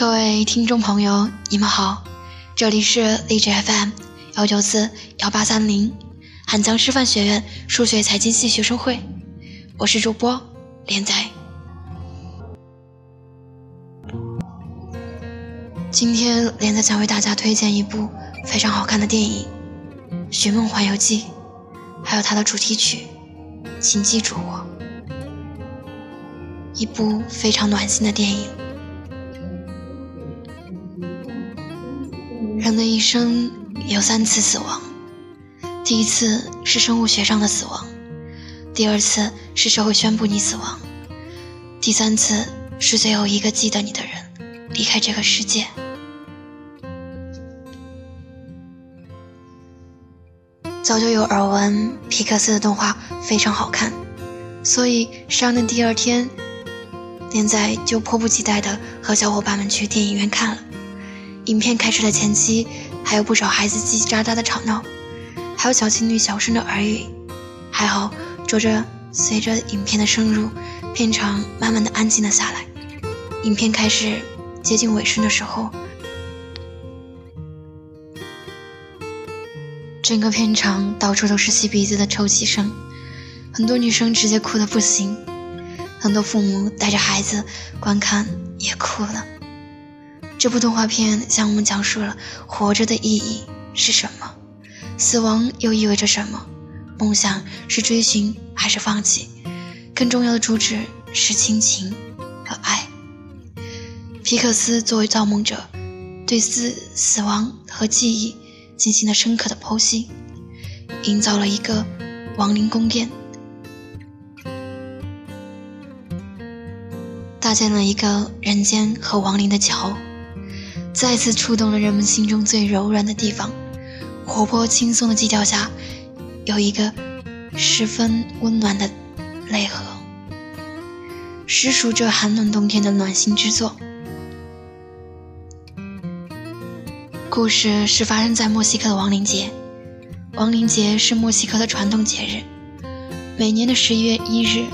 各位听众朋友，你们好，这里是励志 FM 幺九四幺八三零，汉江师范学院数学财经系学生会，我是主播连仔。今天连仔将为大家推荐一部非常好看的电影《寻梦环游记》，还有它的主题曲，请记住我。一部非常暖心的电影。人的一生有三次死亡，第一次是生物学上的死亡，第二次是社会宣布你死亡，第三次是最后一个记得你的人离开这个世界。早就有耳闻皮克斯的动画非常好看，所以上映第二天，连载就迫不及待的和小伙伴们去电影院看了。影片开始的前期，还有不少孩子叽叽喳喳的吵闹，还有小情侣小声的耳语。还好，着着随着影片的深入，片场慢慢的安静了下来。影片开始接近尾声的时候，整个片场到处都是吸鼻子的抽泣声，很多女生直接哭得不行，很多父母带着孩子观看也哭了。这部动画片向我们讲述了活着的意义是什么，死亡又意味着什么，梦想是追寻还是放弃，更重要的主旨是亲情和爱。皮克斯作为造梦者，对死死亡和记忆进行了深刻的剖析，营造了一个亡灵宫殿，搭建了一个人间和亡灵的桥。再次触动了人们心中最柔软的地方，活泼轻松的基调下，有一个十分温暖的泪河，实属这寒冷冬天的暖心之作。故事是发生在墨西哥的亡灵节，亡灵节是墨西哥的传统节日，每年的十一月一日、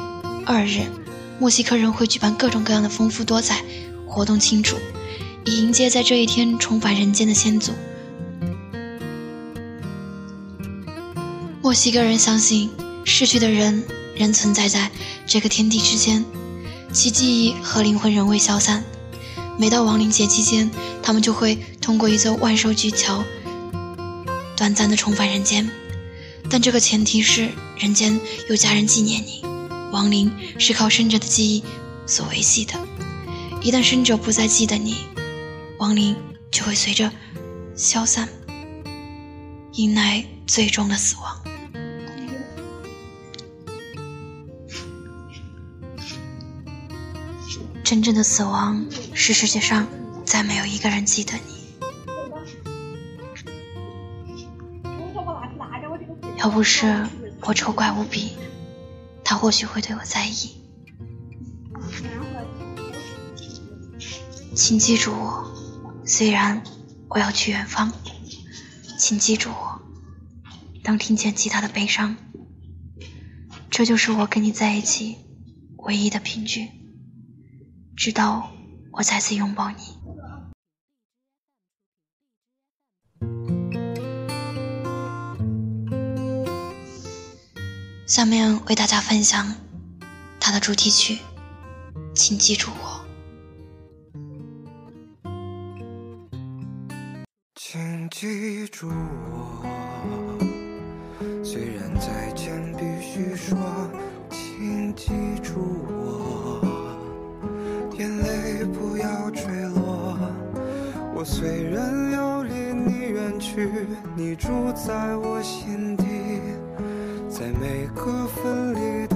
二日，墨西哥人会举办各种各样的丰富多彩活动庆祝。以迎接在这一天重返人间的先祖。墨西哥人相信，逝去的人仍存在在这个天地之间，其记忆和灵魂仍未消散。每到亡灵节期间，他们就会通过一座万寿巨桥，短暂的重返人间。但这个前提是人间有家人纪念你，亡灵是靠生者的记忆所维系的。一旦生者不再记得你，亡灵就会随着消散，迎来最终的死亡。真正的死亡是世界上再没有一个人记得你。要不是我丑怪无比，他或许会对我在意。请记住我。虽然我要去远方，请记住我。当听见吉他的悲伤，这就是我跟你在一起唯一的凭据。直到我再次拥抱你。下面为大家分享它的主题曲，请记住我。住我，虽然再见必须说，请记住我，眼泪不要坠落。我虽然要离你远去，你住在我心底，在每个分离的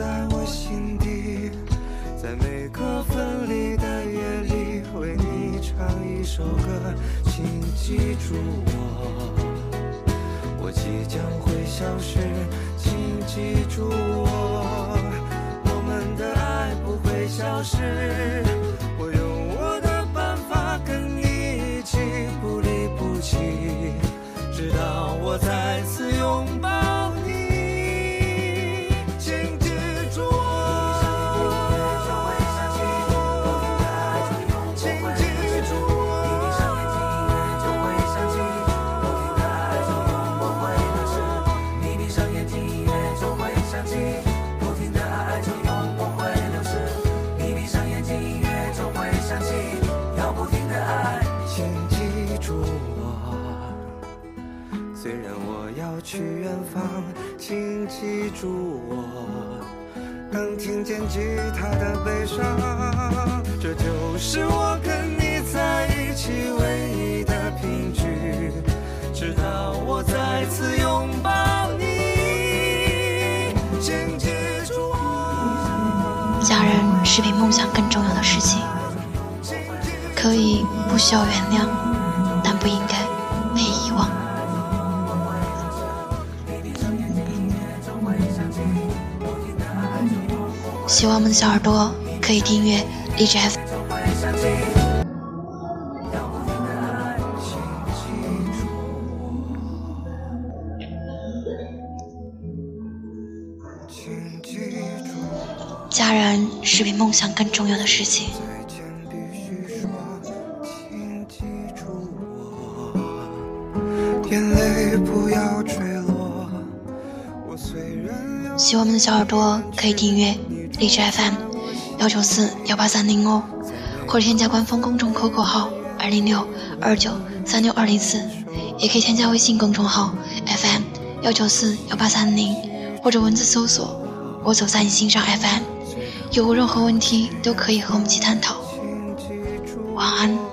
在我心底，在每个分离的夜里，为你唱一首歌，请记住我。我即将会消失，请记住我，我们的爱不会消失。虽然我要去远方，请记住我，能听见吉他的悲伤，这就是我跟你在一起唯一的凭据，直到我再次拥抱你，请记住我。家人是比梦想更重要的事情，可以不需要原谅，但不应该希望我们的小耳朵可以订阅荔枝 F。家人是比梦想更重要的事情。希望我们的小耳朵可以订阅荔枝 FM 幺九四幺八三零哦，或者添加官方公众 QQ 号二零六二九三六二零四，也可以添加微信公众号 FM 幺九四幺八三零，或者文字搜索“我走在你心上 FM”。有任何问题都可以和我们一起探讨。晚安。